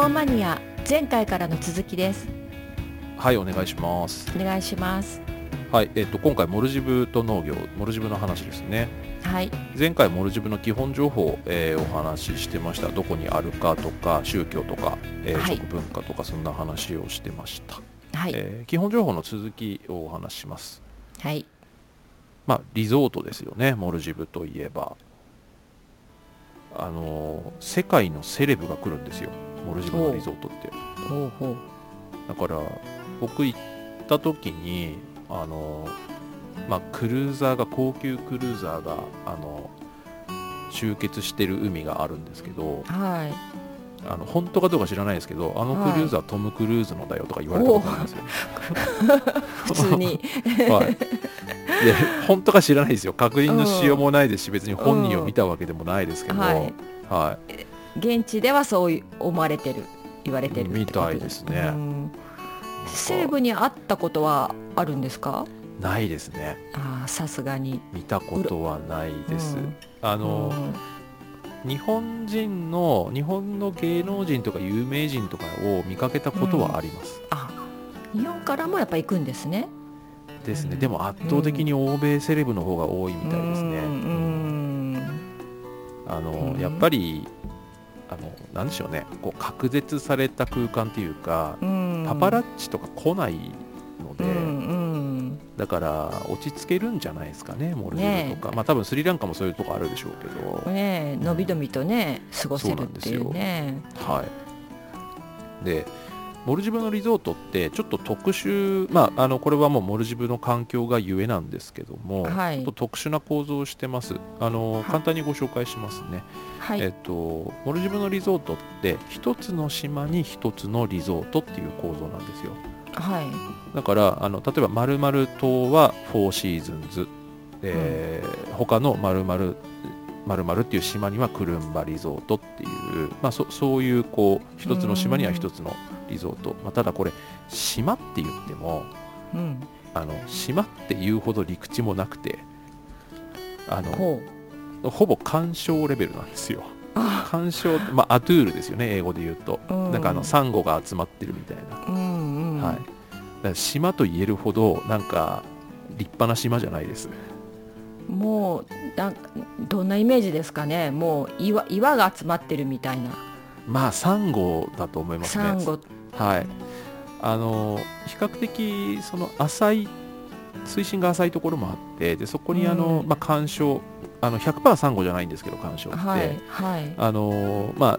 報マニア前回からの続きです。はいお願いします。お願いします。はいえっ、と今回モルジブと農業モルジブの話ですね。はい。前回モルジブの基本情報を、えーお話ししてました。どこにあるかとか宗教とか、えーはい。食文化とかそんな話をしてました、はい、えー基本情報の続きをお話しします。はい。まあリゾートですよねモルジブといえば。あのー世界のセレブが来るんですよモルジブのリゾートって。だから僕行った時にあのまあクルーザーが高級クルーザーがあの集結してる海があるんですけどはい。あの本当かどうか知らないですけどあのクルーザー、トム・クルーズのだよとか言われたことありますよ、普通に。はい、で本当か知らないですよ。確認のしようもないですし別に本人を見たわけでもないですけど、はい。は現地ではそう思われてる言われてるみたいですね。うん。西部に会ったことはあるんですか？ないですね。ああさすがに。見たことはないです、うん。あの、うん。日本人の日本の芸能人とか有名人とかを見かけたことはあります、あ日本からもやっぱ行くんですね。ですね。うん。でも圧倒的に欧米セレブの方が多いみたいですね、あの、うん。やっぱりあのなんでしょうね。こう隔絶された空間っていうか、うん。パパラッチとか来ないので、うんうんだから落ち着けるんじゃないですかねモルジブとか、まあ多分スリランカもそういうとこあるでしょうけど、ねびのびとね過ごせるっていうね。はい。で、モルジブのリゾートってちょっと特殊、まあ、あのこれはもうモルジブの環境がゆえなんですけども、はいちょっと特殊な構造をしてます。あの簡単にご紹介しますね。はい、えっと、モルジブのリゾートって一つの島に一つのリゾートっていう構造なんですよ。はいだからあの例えば島はフォーシーズンズ、えー他の〇〇っていう島にはクルンバリゾートっていう、まあ、そそういうこう一つの島には一つのリゾート、まあ、ただこれ島って言ってもうん。あの島っていうほど陸地もなくてあのほぼ干渉レベルなんですよ。あ。干渉って、まあ、アトゥールですよね英語で言うと、うん。なんかあのサンゴが集まってるみたいな。うんうん。はい、島と言えるほどなんか立派な島じゃないですもうなどんなイメージですかね？もう岩岩が集まってるみたいな。まあサンゴだと思いますね。サンゴ。はい。あの比較的その浅い水深が浅いところもあってでそこにあの、うんまあ、干渉あの100%サンゴじゃないんですけど干渉って、はいはい。あのま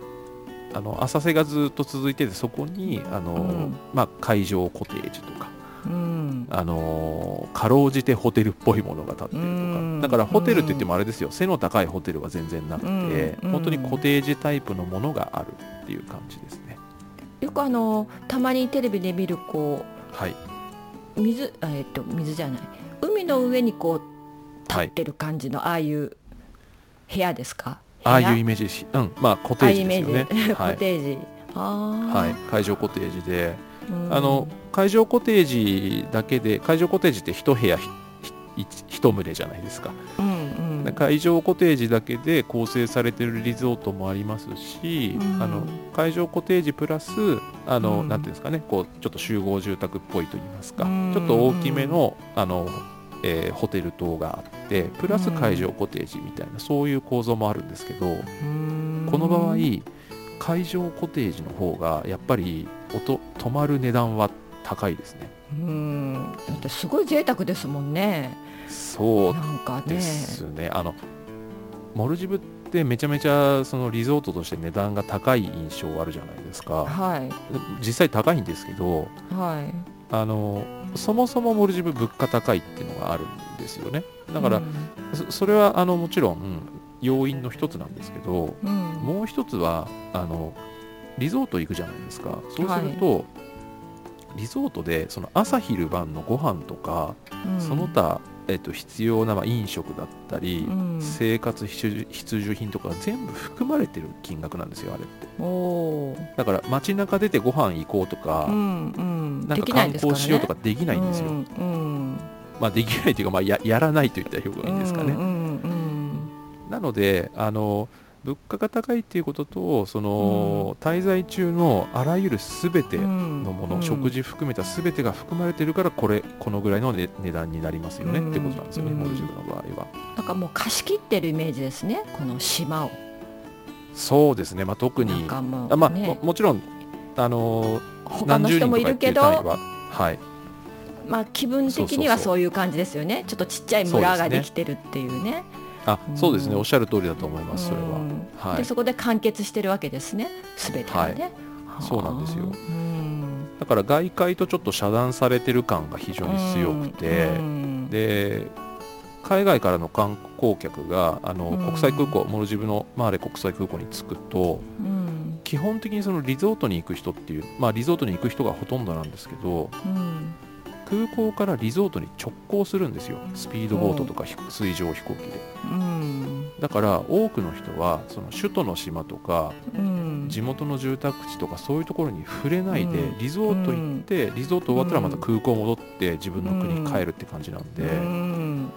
ああの浅瀬がずっと続いててそこにあの、うん。まあ、海上コテージとかうん。あのーかろうじてホテルっぽいものが建ってるとうん。かだからホテルって言ってもあれですよ。背の高いホテルは全然なくてうん。本当にコテージタイプのものがあるっていう感じですね。よくあのたまにテレビで見るこはい、う水あえっと水じゃない。海の上にこう立はい。ってる感じの、ああいう部屋ですか？ああいうイメメージしうん。まあコテージですよね。コテージ。ああ。はい、海上コテージで、うんあの海上コテージだけで海上コテージって一部屋ひひ一棟じゃないですか。うんうん。海上コテージだけで構成されてるリゾートもありますし、うん。あの海上コテージプラスあの、うん。なんていうんですかねこうちょっと集合住宅っぽいと言いますか、うんちょっと大きめのあの、えーホテル等があってプラス海上コテージみたいな、そういう構造もあるんですけど、うん。この場合海上コテージの方がやっぱり音泊まる値段は高いですね。うん。だってすごい贅沢ですもんね。そうなんかね。ですねあのモルジブってめちゃめちゃそのリゾートとして値段が高い印象あるじゃないですか。はい。実際高いんですけどはい。あのそもそもモルジブ物価高いっていうのがあるんですよね。だから、うん。そそれはあのもちろん要因の一つなんですけどうん。もう一つはあのリゾート行くじゃないですか。そうすると、リゾートでその朝昼晩のご飯とか、うん。その他、えっと、必要なまあ飲食だったり、うん。生活必需必需品とかが全部含まれてる金額なんですよあれって。だから街中出てご飯行こうとか、うんうん。なんか観光しようとかできないんですよ、うんうん。まあできないというか、まあ、ややらないといったら表現ですかね、うんうん。なのであの物価が高いっていうこととその、滞在中のあらゆる全てのもの、うん。食事含めた全てが含まれてるからこれこのぐらいの、ね、値段になりますよね、うんってことなんですよね、うん。モルジブの場合は。なんかもう貸し切ってるイメージですねこの島を。そうですね、まあ、特にあまあ、ね。ももちろんあのー他の人もいるけど。ははい。まあ気分的にはそういう感じですよね。ちょっとちっちゃい村ができてるっていうねあそうですね、うん。おっしゃる通りだと思いますそれは、うん。はい。でそこで完結してるわけですね。全てがね、そうなんですよ。うん。だから外界とちょっと遮断されてる感が非常に強くて、うん。で海外からの観光客があの、うん。国際空港モルジブのマーレ国際空港に着くとうん。基本的にそのリゾートに行く人っていうまあリゾートに行く人がほとんどなんですけどうん空港からリゾートに直行するんですよ。スピードボートとかひ水上飛行機で。うん。だから多くの人はその首都の島とかうん。地元の住宅地とかそういうところに触れないでうん。リゾート行ってリゾート終わったらまた空港戻って自分の国に帰るって感じなんで。うん。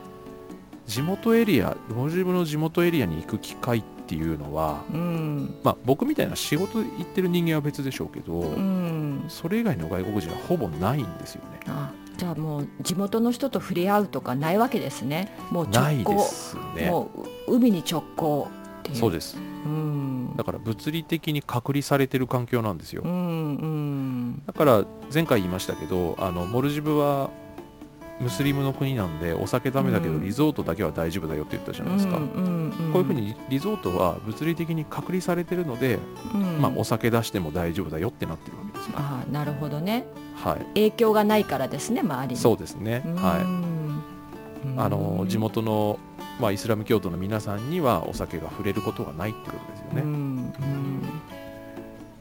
地元エリアモルジブの地元エリアに行く機会っていうのはうん。まあ僕みたいな仕事で行ってる人間は別でしょうけどうん。それ以外の外国人はほぼないんですよね。あじゃあもう地元の人と触れ合うとかないわけですね。もうない直行ですね。もう海に直行っていう。そうです。うん。だから物理的に隔離されてる環境なんですよ。うんうん。だから前回言いましたけどあのモルジブはムスリムの国なんでお酒ダメだけどうん。リゾートだけは大丈夫だよって言ったじゃないですか、うんうんうんこういうふうにリゾートは物理的に隔離されてるので、うん。まあ、お酒出しても大丈夫だよってなってるわけですよ。ああなるほどね。はい、影響がないからですね周りに。そうですね。はい。いあの地元のまあイスラム教徒の皆さんにはお酒が触れることがないってことですよね。うん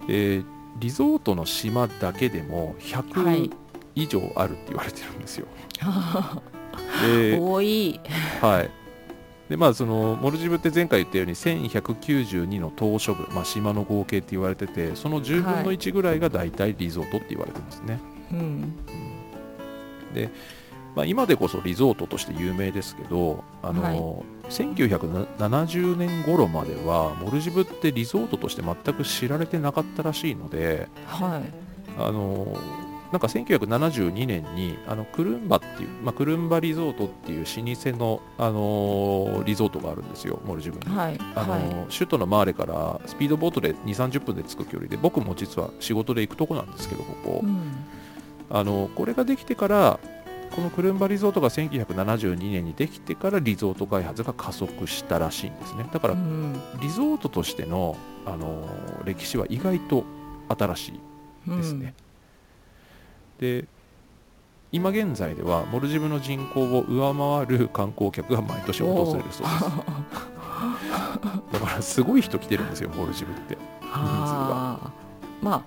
えーリゾートの島だけでもうんはい100以上あるって言われてるんですよ。で、多い。はい。でまあ、そのモルジブって前回言ったように1192の島嶼部、まあ、島の合計って言われててその10分の1ぐらいが大体リゾートって言われてますね、うん。で、まあ、今でこそリゾートとして有名ですけどあの、はい。1970年頃まではモルジブってリゾートとして全く知られてなかったらしいのではい。あのなんか1972年にあのクルンバっていう、まあ、クルンバリゾートっていう老舗の、あのリゾートがあるんですよモルジブに。はいあのは首都のマーレからスピードボートで2 3 0分で着く距離で僕も実は仕事で行くとこなんですけどここ、いうん。あのこれができてからこのクルンバリゾートが1972年にできてからリゾート開発が加速したらしいんですね。だからうん。リゾートとしてのあの歴史は意外と新しいですね、で今現在ではモルジブの人口を上回る観光客が毎年訪れるそうです。だからすごい人来てるんですよモルジブって。ああま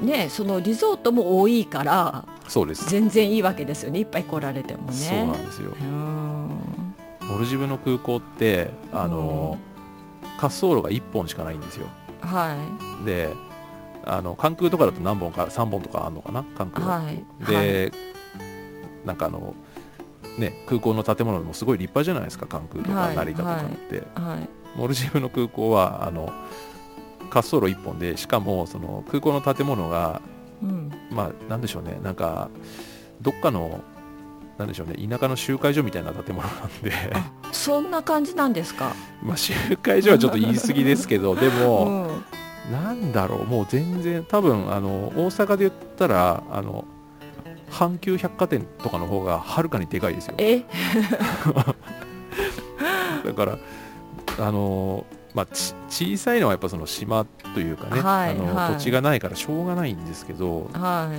あねそのリゾートも多いからそうです、全然いいわけですよねいっぱい来られてもね。そうなんですよ。うん。モルジブの空港ってあの、滑走路が1本しかないんですよ。はであの関空とかだと何本か3本とかあるのかな？関い空は。い。で、なんかあのね空港の建物もすごい立派じゃないですか？関空とかはい成田とかって、はいはい。モルジブの空港はあの滑走路1本でしかもその空港の建物がうん。まあなんでしょうね。なんかどっかのなんでしょうね。田舎の集会所みたいな建物なんで。そんな感じなんですか？まあ集会所はちょっと言い過ぎですけどでうも、んなんだろうもう全然多分あの大阪で言ったらあの阪急百貨店とかの方がはるかにでかいですよ。え？だからあのまあち小さいのはやっぱその島というかね、はいあのはい。土地がないからしょうがないんですけどは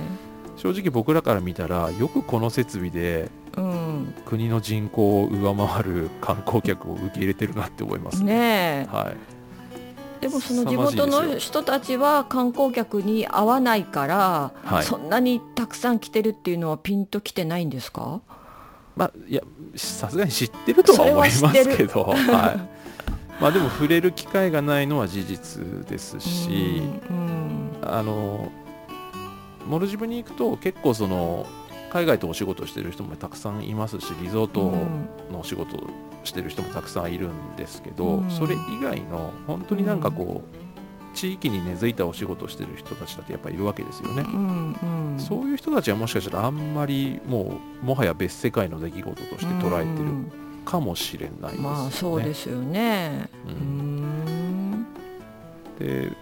い。正直僕らから見たらよくこの設備でうん。国の人口を上回る観光客を受け入れてるなって思いますね。え。はいでもその地元の人たちは観光客に会わないから、はい。そんなにたくさん来てるっていうのはピンときてないんですか？まあいやさすがに知ってるとは思いますけどはい。まあでも触れる機会がないのは事実ですし、うん。あのモルジブに行くと結構その海外とお仕事してる人もたくさんいますしリゾートうんのお仕事してる人もたくさんいるんですけど、うん。それ以外の本当になんかこう、地域に根付いたお仕事をしてる人たちだってやっぱりいるわけですよね。うんうん。そういう人たちはもしかしたらあんまりもうもはや別世界の出来事として捉えてるうん。かもしれないですよね。まあそうですよね。ううんん。で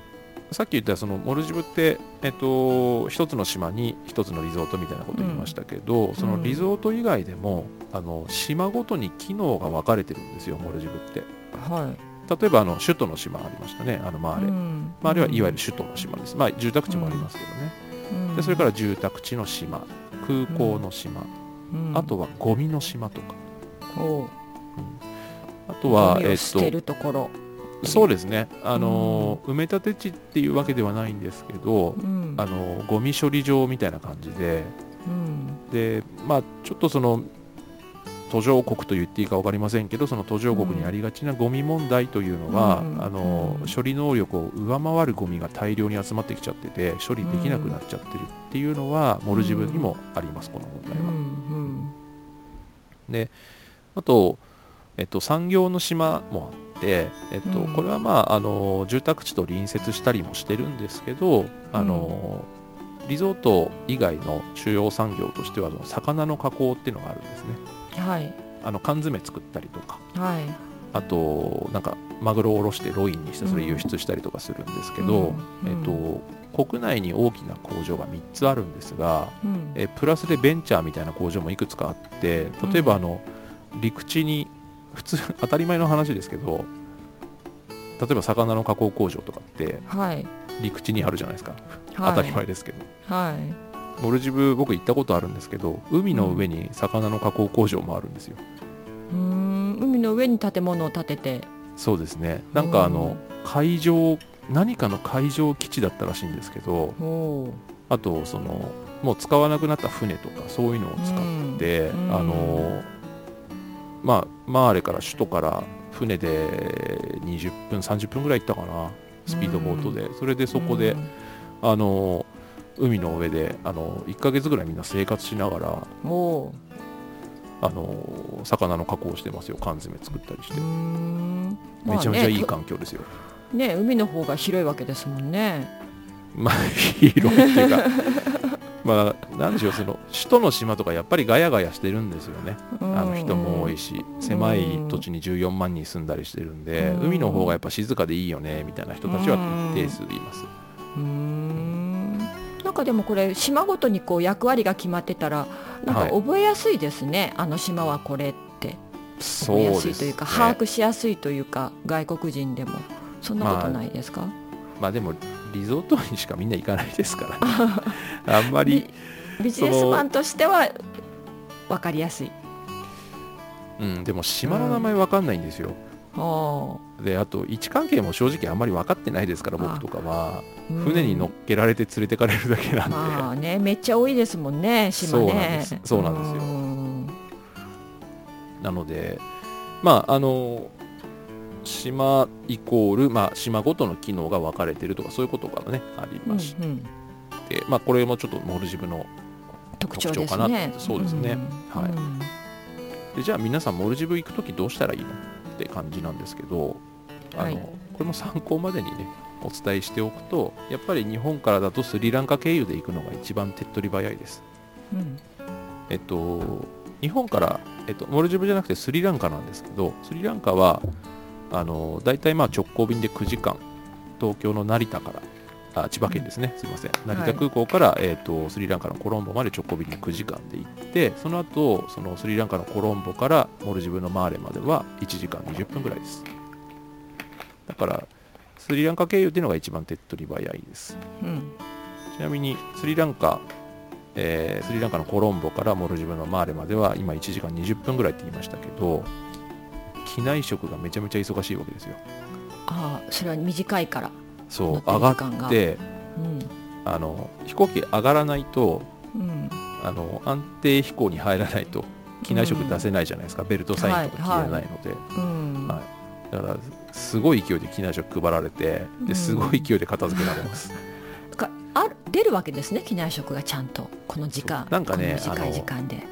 さっき言ったそのモルジブって、えっと、一つの島に一つのリゾートみたいなこと言いましたけど、そのリゾート以外でもあの島ごとに機能が分かれてるんですよモルジブって。はい。例えばあの首都の島ありましたねあのマーレ、うん。マーレはいわゆる首都の島です。まあ住宅地もありますけどね、うん。でそれから住宅地の島空港の島、うん。あとはゴミの島とか。あとはえっとを捨てるところそうですね。あの、埋め立て地っていうわけではないんですけど、うん。あのゴミ処理場みたいな感じでうん。でまあちょっとその途上国と言っていいか分かりませんけどその途上国にありがちなゴミ問題というのが、うん。あのうん。処理能力を上回るゴミが大量に集まってきちゃってて処理できなくなっちゃってるっていうのは、モルジブにもありますこの問題は。うん。であと、えっと、産業の島もあって、えっとうん。これはまああの住宅地と隣接したりもしてるんですけどあの、リゾート以外の主要産業としてはその魚の加工っていうのがあるんですね。うんはい。あの缶詰作ったりとか。はい。あとなんかマグロをおろしてロインにしてそれ輸出したりとかするんですけど、うん。えっと、国内に大きな工場が3つあるんですが、うん。えプラスでベンチャーみたいな工場もいくつかあって例えばあの、陸地に普通 当たり前の話ですけど例えば魚の加工工場とかってはい。陸地にあるじゃないですか、はい。当たり前ですけど。はい。モルジブ僕行ったことあるんですけど海の上に魚の加工工場もあるんですよ、うーん。海の上に建物を建てて。そうですね。なんかあの海上何かの海上基地だったらしいんですけどあとそのもう使わなくなった船とかそういうのを使って、うん。あのまあマーレから首都から船で20分30分ぐらい行ったかなスピードボートで、それでそこで、うん。あの海の上であの1ヶ月ぐらいみんな生活しながらあの魚の加工をしてますよ。缶詰作ったりして、うーん。めちゃめちゃいいまあ環境ですよ、ねね海の方が広いわけですもんね。まあ 広いっていうかまあなんでしょうその首都の島とかやっぱりガヤガヤしてるんですよね。あの人も多いしし狭い土地に14万人住んだりしてるんでうん。海の方がやっぱ静かでいいよねみたいな人たちは一定数います。うーん。なんかでもこれ島ごとにこう役割が決まってたらなんかはい。覚えやすいですね、あの島はこれって。覚えやですいというか把握しやすいというか外国人でも。そんなことないですか、まあでもリゾートにしかみんな行かないですからね。あんまりビビジネスマンとしては分かりやすい。うんでも島の名前わかんないんですよ。あであと位置関係も正直あんまり分かってないですから僕とかは。あ船に乗っけられて連れてかれるだけなんで、まあねめっちゃ多いですもんね島ね。そうなんです。そうなんですよ。ん。なのでまああの島イコール、まあ、島ごとの機能が分かれてるとかそういうことがねありましうんうん。て、まあ、これもちょっとモルジブの特徴かね。な。そうですね。うん。はい。うんでじゃあ皆さんモルジブ行く時どうしたらいいのって感じなんですけどあの、はい。これも参考までにねお伝えしておくとやっぱり日本からだとスリランカ経由で行くのが一番手っ取り早いです。うん。えっと日本から、えっと、モルジブじゃなくてスリランカなんですけどスリランカはあの大体まあ直行便で9時間東京の成田からあ千葉県ですね、すいません。成田空港から、えっとスリランカのコロンボまで直行便で9時間で行ってその後そのスリランカのコロンボからモルジブのマーレまでは1時間20分ぐらいです。だからスリランカ経由っていうのが一番手っ取り早いです。うん。ちなみにスリランカ、えースリランカのコロンボからモルジブのマーレまでは今1時間20分ぐらいって言いましたけど機内食がめちゃめちゃ忙しいわけですよ。ああそれは短いから。そう上がってうん。あの飛行機上がらないとうん。あの安定飛行に入らないと機内食出せないじゃないですか、ベルトサインとか切れないので、うん。はい。だからすごい勢いで機内食配られてうん。ですごい勢いで片付けられます、かある出るわけですね機内食がちゃんと。この時間なんかね短い時間で。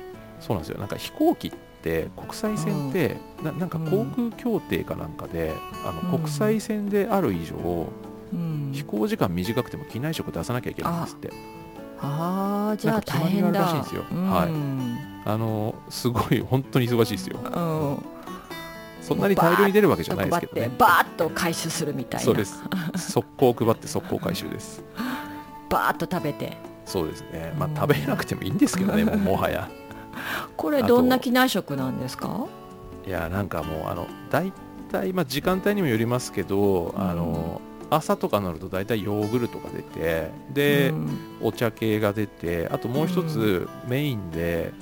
そうなんですよ。なんか飛行機って国際線って、ななんか航空協定かなんかで、あのうん。国際線である以上、うん。飛行時間短くても機内食出さなきゃいけないんですって。あ。あじゃあ大変まりがあるらしいだんですよ。うんはい。あのすごい本当に忙しいですよ。うん。そんなに大量に出るわけじゃないですけどね。バーッと回収するみたいな。そうです。速攻配って速攻回収です。バーッと食べて。そうですね。まあうん。食べなくてもいいんですけどねもはやこれどんな機内食なんですか？いやなんかもうあの大体まあ時間帯にもよりますけど、あの朝とかになると大体ヨーグルトが出てで、うん。お茶系が出てあともう一つメインで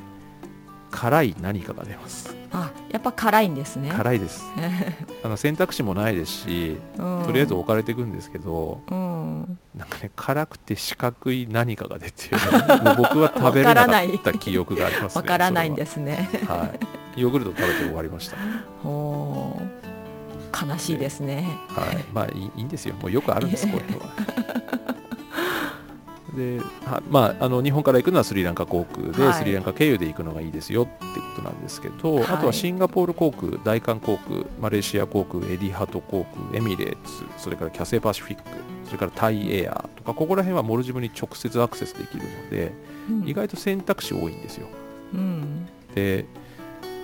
辛い何かが出ます。あやっぱ辛いんですね。辛いです。あの選択肢もないですしうん。とりあえず置かれていくんですけど、うん。なんかね辛くて四角い何かが出て 僕は食べれなかった記憶がありますねわからない。んですすねは。い。ヨーグルト食べて終わりました。おー。悲しいですね。はい、まあいいいいんですよ、もうよくあるんです、こういうのは。ではまあ、あの日本から行くのはスリランカ航空で、はい。スリランカ経由で行くのがいいですよってことなんですけど、はい。あとはシンガポール航空、大韓航空、マレーシア航空、エディハト航空、エミレーツ、それからキャセイパシフィック、それからタイエアとか、ここら辺はモルジブに直接アクセスできるので、うん。意外と選択肢多いんですよ。うん。で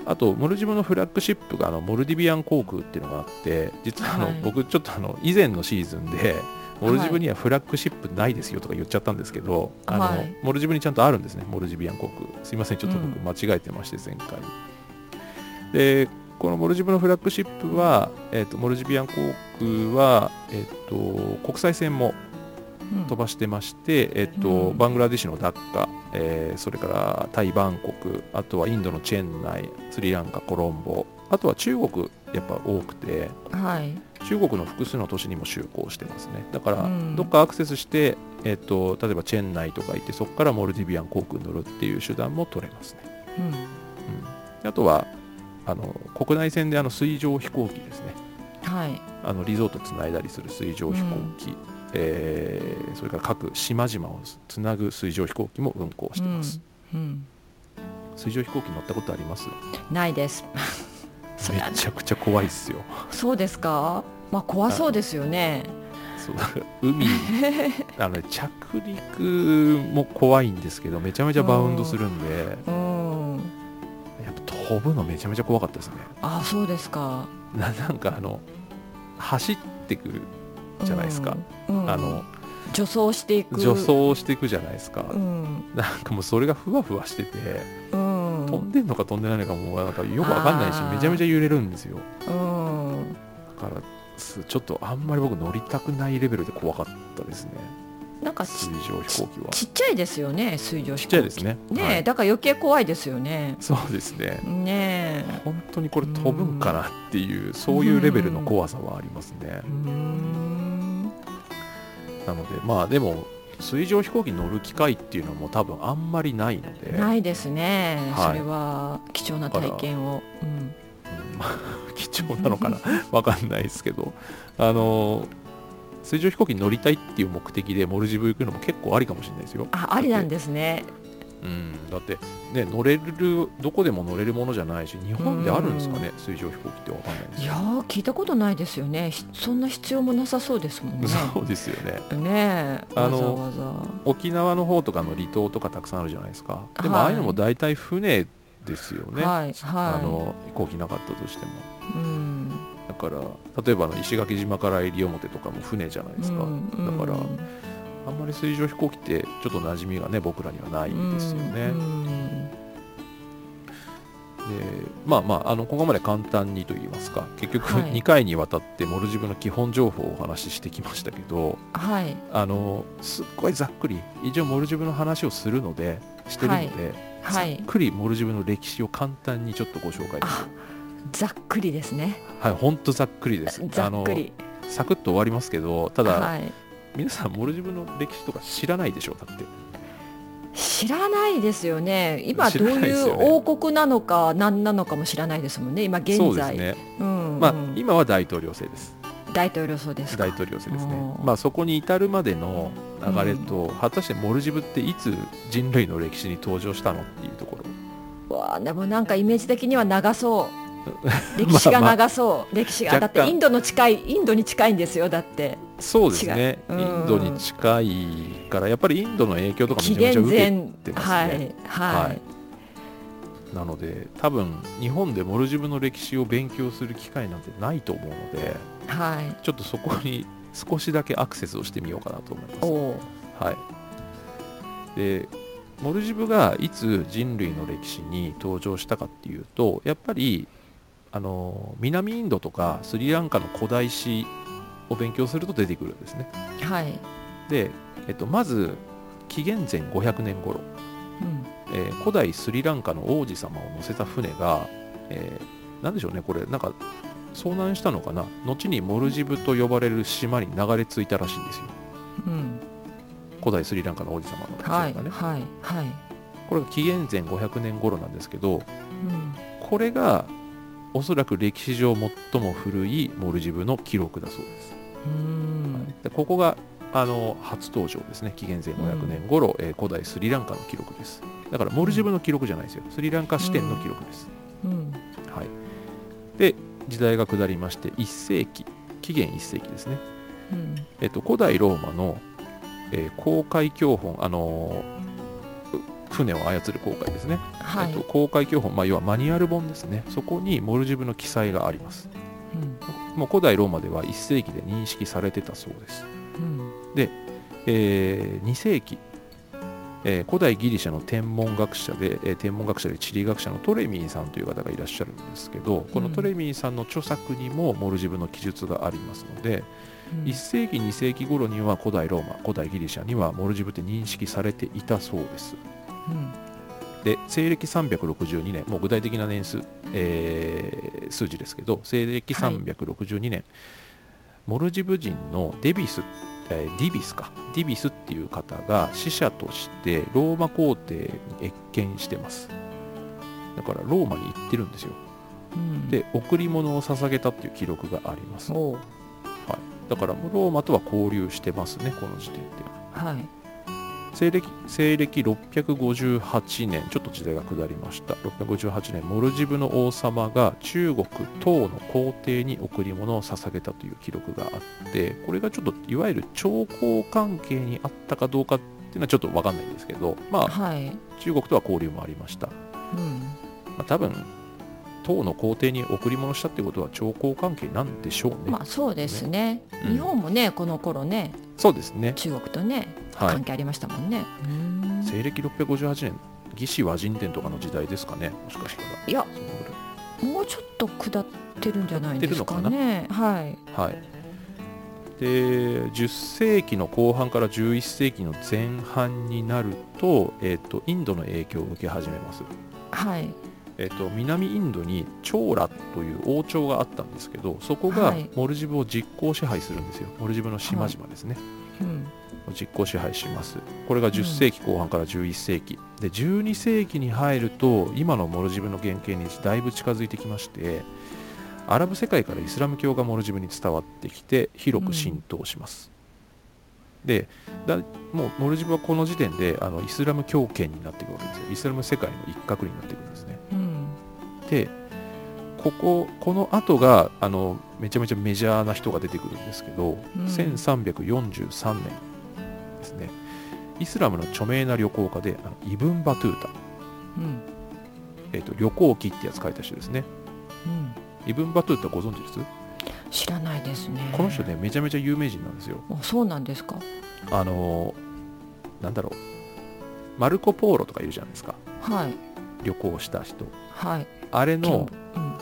あとモルジブのフラッグシップがあのモルディビアン航空っていうのがあって実はあの、はい。僕ちょっとあの以前のシーズンでモルジブにはフラッグシップないですよとか言っちゃったんですけど、あのはい。モルジブにちゃんとあるんですねモルジビアン航空すいませんちょっと僕うん。間違えてまして前回。でこのモルジブのフラッグシップは、えっとモルジビアン航空は、えっと国際線もうん。飛ばしてまして、えっとうん。バングラデシュのダッカ、えーそれからタイ・バンコクあとはインドのチェンナイスリランカコロンボあとは中国やっぱ多くて。はい中国の複数の都市にも就航してますね。だから、うん。どっかアクセスして、えっと例えばチェンナイとか行ってそこからモルディビアン航空に乗るっていう手段も取れますね、うん。うん、あとはあの国内線であの水上飛行機ですね。はい。あのリゾートつないだりする水上飛行機、えーそれから各島々をつなぐ水上飛行機も運航してます、うん。うん。水上飛行機乗ったことあります？ないですそめちゃくちゃ怖いっすよ。そうですか？まあ怖そうですよね。そう海 あの、ね、着陸も怖いんですけどめちゃめちゃバウンドするんで。うん。やっぱ飛ぶのめちゃめちゃ怖かったですね。あそうですか。ななんかあの走ってくるじゃないですか、うん。うん。あの助走していく。助走していくじゃないですか、うん。なんかもうそれがふわふわしてて、うん飛んでんのか飛んでないのかもうなんかよくわかんないしめちゃめちゃ揺れるんですよ。うん。だからすちょっとあんまり僕乗りたくないレベルで怖かったですね。なんかち水上飛行機は。ちっちゃいですよね水上飛行機。ちっちゃいですね。ねえ、はい。だから余計怖いですよね。そうですね。ねえ。本当にこれ飛ぶんかなっていうそういうレベルの怖さはありますね。うーん。なのでまあでも水上飛行機に乗る機会っていうのも多分あんまりないので。ないですね、はい。それは貴重な体験を、うん。貴重なのかな？わかんないですけど。あの水上飛行機に乗りたいっていう目的でモルジブ行くのも結構ありかもしれないですよ。あありなんですねうん、だってね乗れるどこでも乗れるものじゃないし日本であるんですかね、水上飛行機ってわかんないですいやー聞いたことないですよね。ひそんな必要もなさそうですもんね。そうですよね。ねえわざあの沖縄の方とかの離島とかたくさんあるじゃないですか。でもはいああいうのも大体船ですよね、はいはい。あの飛行機なかったとしても。うん。だから例えば石垣島から西表とかも船じゃないですか、うん。だからあんまり水上飛行機ってちょっと馴染みがね僕らにはないんですよね、うんでまあまああのここまで簡単にと言いますか結局はい。2回にわたってモルジブの基本情報をお話ししてきましたけどはい。あのすっごいざっくり一応モルジブの話をするのでしてるので、はい。ざっくりモルジブの歴史を簡単にちょっとご紹介ざっくりですね。はいほんとざっくりです。ざっくり。あのサクッと終わりますけどただ、はい皆さんモルジブの歴史とか知らないでしょだって。知らないですよね。今知どういう王国なのか何なのかも知らないですもんね。今現在。そうですね。うんまあうん今は大統領制です。大統領層ですか。大統領制ですね。まあ、そこに至るまでの流れと、果たしてモルジブっていつ人類の歴史に登場したのっていうところ。わあでもなんかイメージ的には長そう。歴史が長そう、歴史が。だってインドの近いインドに近いんですよだってそうですね、違う。うんインドに近いからやっぱりインドの影響とかめ紀ちゃめちゃ元受け前てますはい。ね、はい、はい。なので多分日本でモルジブの歴史を勉強する機会なんてないと思うのではい。ちょっとそこに少しだけアクセスをしてみようかなと思います。はい、でモルジブがいつ人類の歴史に登場したかっていうとやっぱりあの南インドとかスリランカの古代史を勉強すると出てくるんですね。はい、で、えっと、まず紀元前500年頃、うん、えー古代スリランカの王子様を乗せた船が、えーなんでしょうねこれなんか遭難したのかな？後にモルジブと呼ばれる島に流れ着いたらしいんですよ。うん、古代スリランカの王子様のはい船がね、はいはい、これが紀元前500年頃なんですけどうん、これがおそらく歴史上最も古いモルジブの記録だそうです、うん。でここがあの初登場ですね。紀元前500年頃、えー古代スリランカの記録です。だからモルジブの記録じゃないですよ。スリランカ視点の記録です、うん。はい、で時代が下りまして1世紀紀元1世紀ですね、うん。えっと古代ローマの、えー航海教本あのーう船を操る航海ですね。はい、えっと、公開教本、まあ、要はマニュアル本ですね、そこにモルジブの記載があります。うん。もう古代ローマでは1世紀で認識されてたそうです。うん。えー2世紀、えー古代ギリシャの天文学者で、えー天文学者で地理学者のトレミーさんという方がいらっしゃるんですけど、このトレミーさんの著作にもモルジブの記述がありますので、うん。1世紀、2世紀頃には古代ローマ、古代ギリシャにはモルジブって認識されていたそうです。うんで西暦362年もう具体的な年数、えー数字ですけど西暦362年、モルジブ人のデビス、えーディビスか。ディビスっていう方が死者としてローマ皇帝に謁見してます。だからローマに行ってるんですよ。うん。で贈り物を捧げたっていう記録があります、はい、だからローマとは交流してますねこの時点ではい西暦西暦658年ちょっと時代が下りました。658年モルジブの王様が中国唐の皇帝に贈り物を捧げたという記録があってこれがちょっといわゆる朝貢関係にあったかどうかっていうのはちょっと分かんないんですけどまあはい。中国とは交流もありました、うん。まあ、多分唐の皇帝に贈り物したってことは朝貢関係なんでしょうね、まあそうですね。うん。日本もねこの頃ねそうですね。中国とね。はい関係ありましたもんね。うん。西暦658年魏志倭人伝とかの時代ですかねもしかしたら。いやもうちょっと下ってるんじゃないですかね。はい。はい、で10世紀の後半から11世紀の前半になると,、えー、とインドの影響を受け始めます、はい。えー、と南インドにチョーラという王朝があったんですけどそこがはい。モルジブを実効支配するんですよ。モルジブの島々ですね、うん実効支配します。これが10世紀後半から11世紀、で12世紀に入ると今のモルジブの原型にだいぶ近づいてきましてアラブ世界からイスラム教がモルジブに伝わってきて広く浸透します、でだもうモルジブはこの時点であのイスラム教圏になっていくわけですよ。イスラム世界の一角になっていくんですね。うん。でこここの後があのめちゃめちゃメジャーな人が出てくるんですけど、うん。1343年ですね。イスラムの著名な旅行家であのイブン・バトゥータ、うん。えーと旅行記ってやつ書いた人ですね。うん。イブン・バトゥータご存知です？知らないですね。この人ねめちゃめちゃ有名人なんですよ。あそうなんですか？あのーなんだろう。マルコ・ポーロとかいるじゃないですか。はい。旅行した人。はい。あれのうん。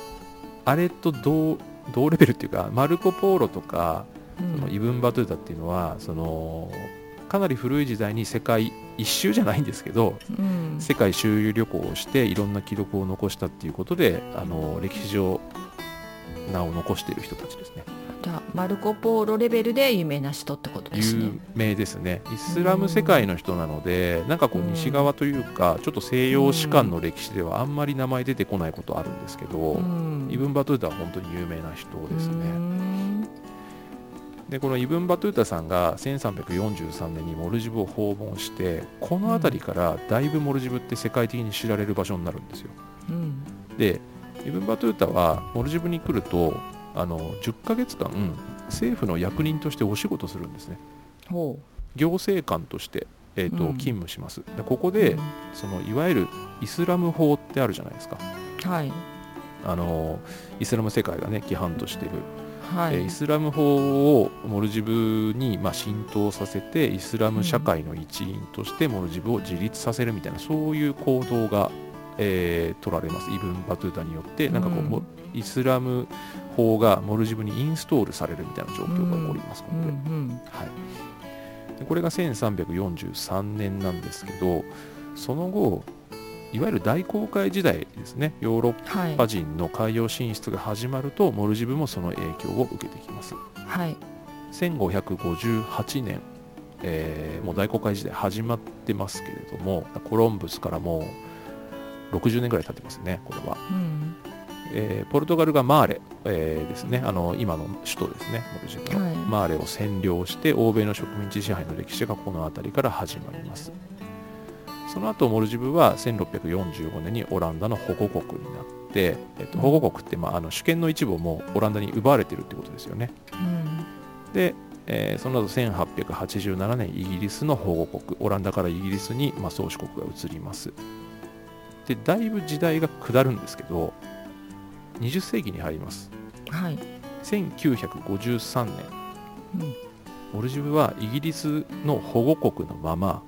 あれと同同レベルっていうかマルコ・ポーロとかうん。そのイブン・バトゥータっていうのはそのかなり古い時代に世界一周じゃないんですけどうん。世界周遊旅行をしていろんな記録を残したっていうことであの歴史上名を残している人たちですねマルコ・ポーロレベルで有名な人ってことですね。有名ですね。イスラム世界の人なのでなんかこううん西側というかちょっと西洋史観の歴史ではあんまり名前出てこないことあるんですけど、うん。イブン・バトゥータは本当に有名な人ですうねん。でこのイブン・バトゥータさんが1343年にモルジブを訪問してこの辺りからだいぶモルジブって世界的に知られる場所になるんですよ。うん。でイブン・バトゥータはモルジブに来るとあの10ヶ月間政府の役人としてお仕事するんですね。ほ行政官として、えーとうん。勤務します。でここうで、うん。そのいわゆるイスラム法ってあるじゃないですか。はい。あのイスラム世界がね規範としてる。はい。えーイスラム法をモルジブに、まあ、浸透させてイスラム社会の一員としてモルジブを自立させるみたいなそういう行動が、えー取られます。イブン・バトゥータによって。なんかこう、うん。もイスラム法がモルジブにインストールされるみたいな状況が起こります、こうんこでうん。はい、でこれが1343年なんですけどその後いわゆる大航海時代ですね。ヨーロッはいパ人の海洋進出が始まるとモルジブもその影響を受けてきます。はい。1558年、えーもう大航海時代始まってますけれどもコロンブスからもう60年ぐらい経ってますねこれは、うんえーポルトガルがマーレ、えーですね。あの今の首都ですね。モルジブの、はい。マーレを占領して欧米の植民地支配の歴史がこの辺りから始まります。その後モルジブは1645年にオランダの保護国になって、えっと、保護国って、まあ、あの主権の一部をもうオランダに奪われてるってことですよね。うん。で、えーその後1887年イギリスの保護国オランダからイギリスに、まあ、宗主国が移ります。でだいぶ時代が下るんですけど20世紀に入ります。はい。1953年。うん。モルジブはイギリスの保護国のまま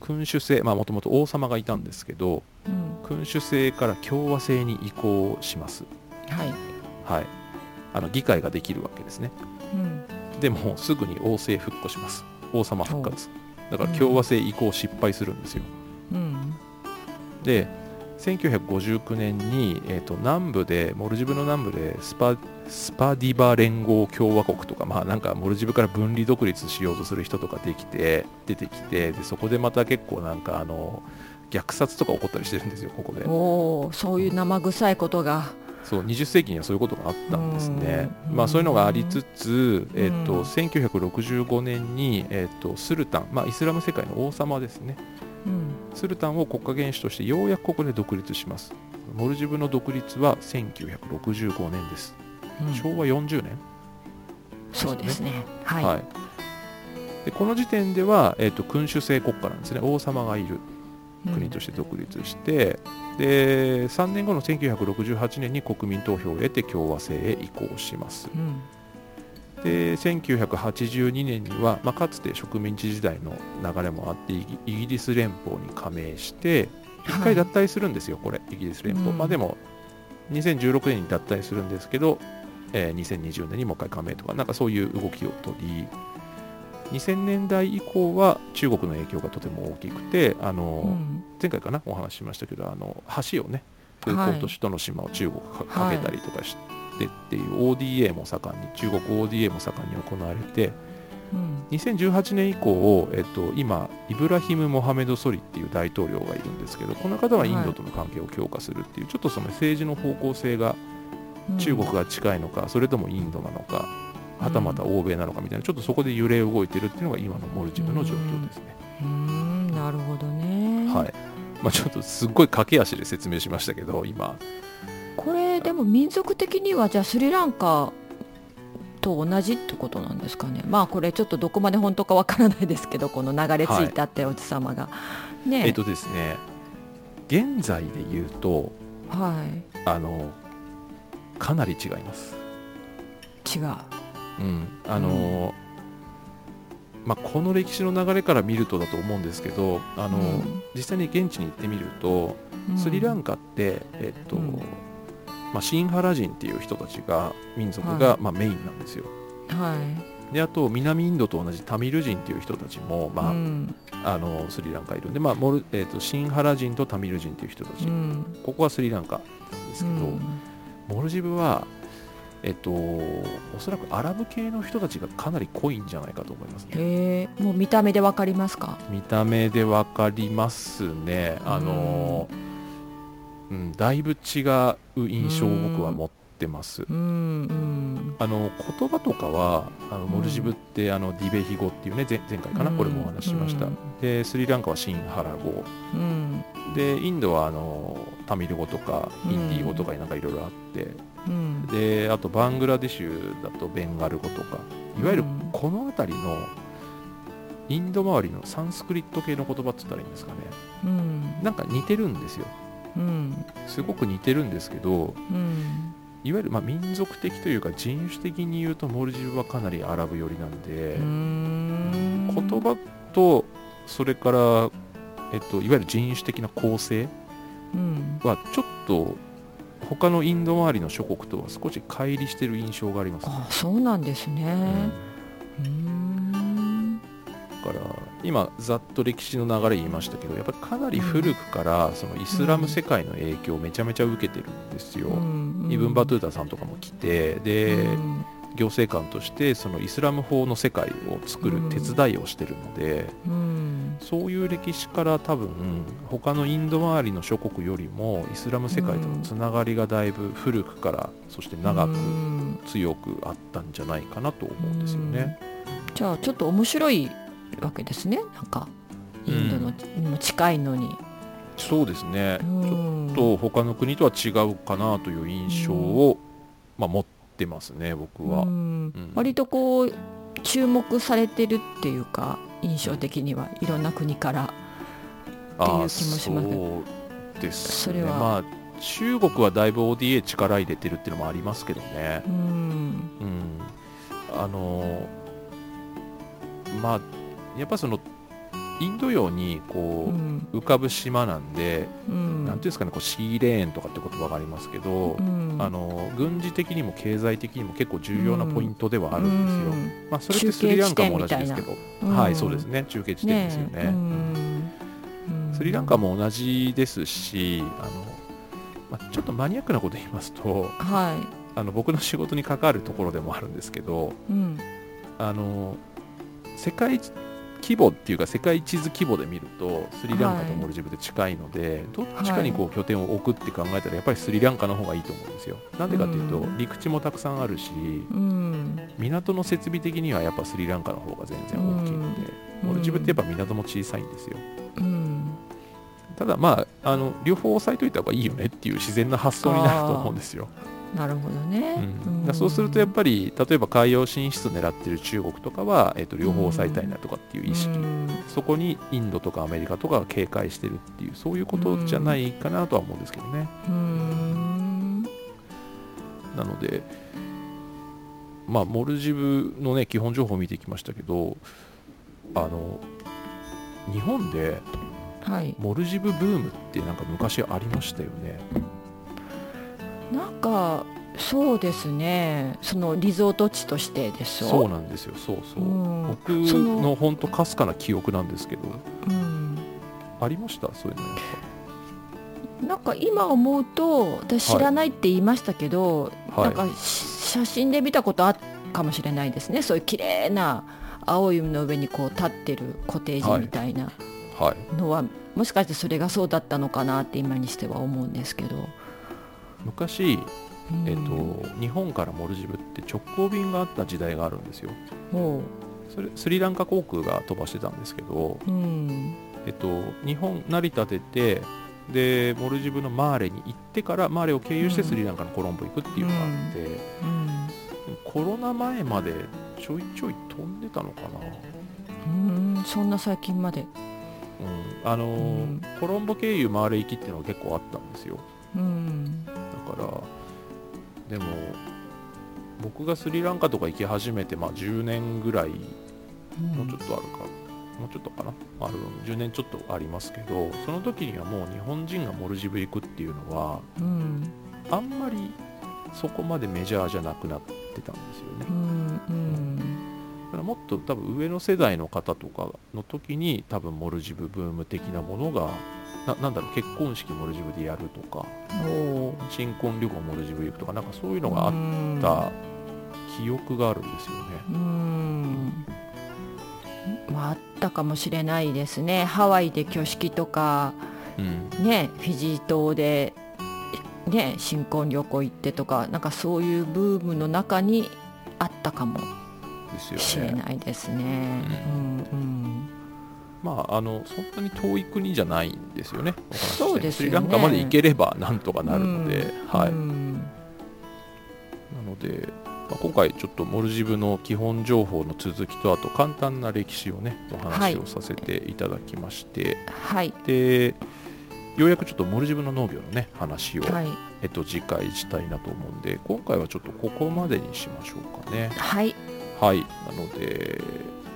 君主制まあもともと王様がいたんですけどうん。君主制から共和制に移行します。はい。はい。あの議会ができるわけですね。うん。でもすぐに王政復古します。王様復活。だから共和制移行失敗するんですよ。うん。で1959年に、えー、と南部でモルジブの南部でスパスパディバ連合共和国とかまあなんかモルジブから分離独立しようとする人とかできて出てきてでそこでまた結構なんかあの虐殺とか起こったりしてるんですよここで。おおそういう生臭いことが。そう20世紀にはそういうことがあったんですね。うんまあそういうのがありつつ、えー、とうん1965年に、えー、とスルタン、まあ、イスラム世界の王様ですね。うんスルタンを国家元首としてようやくここで独立します。モルジブの独立は1965年です。うん。昭和40年、そうですね。はい、はい。でこの時点では、えー、と君主制国家なんですね。王様がいるうん。国として独立して、で3年後の1968年に国民投票を得て共和制へ移行します。うんで1982年には、まあ、かつて植民地時代の流れもあってイギリス連邦に加盟して一回脱退するんですよ、これイギリス連邦、うん。まあでも2016年に脱退するんですけど、えー2020年にもう一回加盟とかなんかそういう動きを取り2000年代以降は中国の影響がとても大きくてあの、うん。前回かなお話ししましたけどあの橋をね空港と首都の島を中国がかけたりとかしてっていう ODA も盛んに中国 ODA も盛んに行われてうん。2018年以降、えっと、今イブラヒム・モハメド・ソリっていう大統領がいるんですけどこの方はインドとの関係を強化するっていう、ちょっとその政治の方向性が中国が近いのか、それともインドなのかはたまた欧米なのかみたいなちょっとそこで揺れ動いてるっていうのが今のモルジブの状況ですね。うーん。なるほどね。はい。まあ、ちょっとすっごい駆け足で説明しましたけど今。これでも民族的にはじゃあスリランカと同じってことなんですかね。まあこれちょっとどこまで本当かわからないですけどこの流れ着いたっておじ様が、ねえ。っとですね現在で言うとはい。あのかなり違います。違う。うん。あのまあ、この歴史の流れから見るとだと思うんですけどあの、うん。実際に現地に行ってみるとスリランカカって、えっとうんまあ、シンハラ人っていう人たちが民族が、はい。まあ、メインなんですよ。はい。であと南インドと同じタミル人っていう人たちも、まあうん。あのスリランカいるんで、まあモルえっとシンハラ人とタミル人っていう人たち、うん。ここはスリランカなんですけど、うん。モルジブは、えっと、おそらくアラブ系の人たちがかなり濃いんじゃないかと思いますね。へえもう見た目でわかりますか？見た目でわかりますね。あの、うん、だいぶ違う印象を僕は持っってます。うんうんあの言葉とかはあのうん。モルジブってあのディベヒ語っていうね前前回かな、うんこれもお話ししました、うんでスリランカはシンハラ語。うん。でインドはあのタミル語とかうん。インディー語とかなんかいろいろあって、うん。であとバングラデシュだとベンガル語とか。いわゆるうん。この辺りのインド周りのサンスクリット系の言葉って言ったらいいんですかね。うん。なんか似てるんですようん。すごく似てるんですけどうんいわゆるまあ民族的というか人種的に言うとモルジブはかなりアラブ寄りなんで、うん。言葉とそれから、えっと、いわゆる人種的な構成うんはちょっと他のインド周りの諸国とは少し乖離してる印象があります、あそうなんですうん。ねうん。だから今ざっと歴史の流れ言いましたけどやっぱりかなり古くからそのイスラム世界の影響をめちゃめちゃ受けてるんですよ、イブン・バトゥータさんとかも来てで、うん。行政官としてそのイスラム法の世界を作る手伝いをしてるので、うん。そういう歴史から多分他のインド周りの諸国よりもイスラム世界とのつながりがだいぶ古くからそして長くうん。強くあったんじゃないかなと思うんですよね。じゃあちょっと面白いわけですね。なんかインドのにも近いのに、そうですね、うん。ちょっと他の国とは違うかなという印象を、まあ、持ってますね僕は。うん。うん。割とこう注目されてるっていうか印象的にはいろんな国から。っていう気もします。そうですね。それは。まあ中国はだいぶ ODA 力入れてるっていうのもありますけどね。う、ん。うん、あのまあやっぱそのインド洋にこう、うん。浮かぶ島なんで、うん。なんていうんですかねこうシーレーンとかって言葉がありますけど、うん。あの軍事的にも経済的にも結構重要なポイントではあるんですよ、うん。まあ、それってスリランカも同じですけど、うんはいそうですね。中継地点ですよね。え。うん。うん。スリランカも同じですしあの、まあ、ちょっとマニアックなこと言いますとはあの僕の仕事に関わるところでもあるんですけどあの世界規模っていうか世界地図規模で見るとスリランカとモルジブで近いので、どっちかにこう拠点を置くって考えたらやっぱりスリランカの方がいいと思うんですよ。なんでかっていうとうん陸地もたくさんあるしうん港の設備的にはやっぱスリランカの方が全然大きいので、うんモルジブってやっぱ港も小さいんですよ。うんただまああの両方押さえといた方がいいよねっていう自然な発想になると思うんですよ。なるほどね、うん。そうするとやっぱり例えば海洋進出を狙ってる中国とかは、えっと両方押さえたいなとかっていう意識、うん。そこにインドとかアメリカとかが警戒してるっていうそういうことじゃないかなとは思うんですけどね。うん。なのでまあモルジブのね基本情報を見てきましたけどあの日本ではい。モルジブブームってなんか昔ありましたよね。なんかそうですね。そのリゾート地としてでしょ。そうなんですよ。そうそう、うん。僕そのの本当かすかな記憶なんですけど。うん。ありました？そういうの。なんか今思うと私知らないって言いましたけど、ぱなんかし写真で見たことあるかもしれないですね。そういう綺麗な青い海の上にこう立ってるコテージみたいなはい。のは、もしかしてそれがそうだったのかなって今にしては思うんですけど、昔、うんえっと、日本からモルジブって直行便があった時代があるんですよ。ほそれスリランカ航空が飛ばしてたんですけど、えっと、日本成田出てでモルジブのマーレに行ってからマーレを経由してうんスリランカのコロンボ行くっていうのがあって、うん。コロナ前までちょいちょい飛んでたのかな、うん。そんな最近まで。うん。あのーうん。コロンボ経由マーレ行きっていうのが結構あったんですよ。うん。だから。でも僕がスリランカとか行き始めて、まあ、10年ぐらいもうちょっとあるか、もうちょっとかな。ある10年ちょっとありますけどその時にはもう日本人がモルジブ行くっていうのはうん。あんまりそこまでメジャーじゃなくなってたんですよね。うんうん。だからもっと多分上の世代の方とかの時に多分モルジブブーム的なものがななんだろう結婚式モルジブでやるとか新婚旅行モルジブ行くとかなんかそういうのがあっうん。た記憶があるんですよね。うん。まああったかもしれないですね。ハワイで挙式とかうん、ねフィジー島でね新婚旅行行ってとかなんかそういうブームの中にあったかもですよしれね。ないですね。うんうんまあ、あのそんなに遠い国じゃないんですよね、お話そうですよね。スリランカまで行ければなんとかなるので、うん。はい、うん。なので、まあ、今回ちょっよモルジブの基本情報の続きとあと簡単な歴史をねお話をさせていただきまして、はい。でようやくちょっとモルジブの農業のね話を、はい。えっと、次回したいなと思うんで今回はちょっとここまでにしましょうかね。はい。はい。なので、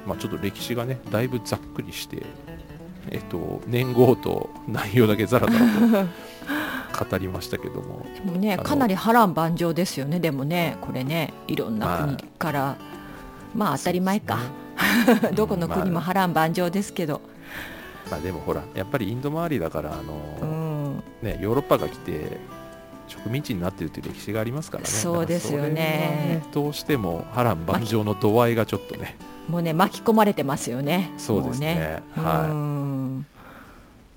まあ、ちょっと歴史がねだいぶざっくりしてえっと年号と内容だけざらざらと 語りましたけども。でもねかなり波乱万丈ですよね。でもねこれねいろんな国から、まあ当たり前か、ね。どこの国も波乱万丈ですけど、まあでもほらやっぱりインド周りだからあうの、ん、ね、ヨーロッパが来て植民地になってるという歴史がありますからね。そうですよね。ねどうしても波乱万丈の度合いがちょっとねもうね巻き込まれてますよね。そうですね。もうはい。うん。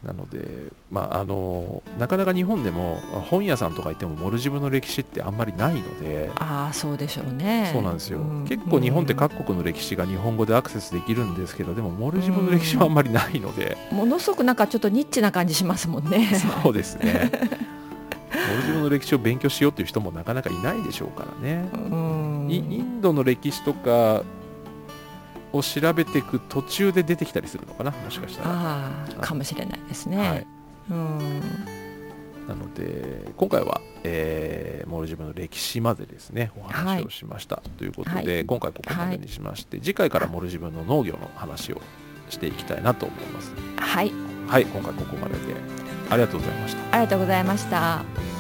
なので、まあ、あのなかなか日本でも本屋さんとか行ってもモルジブの歴史ってあんまりないので、ああそうでしょうね。そうなんですよ、ん。結構日本って各国の歴史が日本語でアクセスできるんですけどでもモルジブの歴史はあんまりないので、ものすごくなんかちょっとニッチな感じしますもんね。そうですね。モルジブの歴史を勉強しようっていう人もなかなかいないでしょうからね、うん。イインドの歴史とかを調べていく途中で出てきたりするのかな？もしかしたら。ああかもしれないですね、はい。うん。なので今回は、えーモルジブの歴史までですねお話をしました、ということで、はい。今回ここまでにしまして、次回からモルジブの農業の話をしていきたいなと思います。はい。はい今回ここまででありがとうございました。ありがとうございました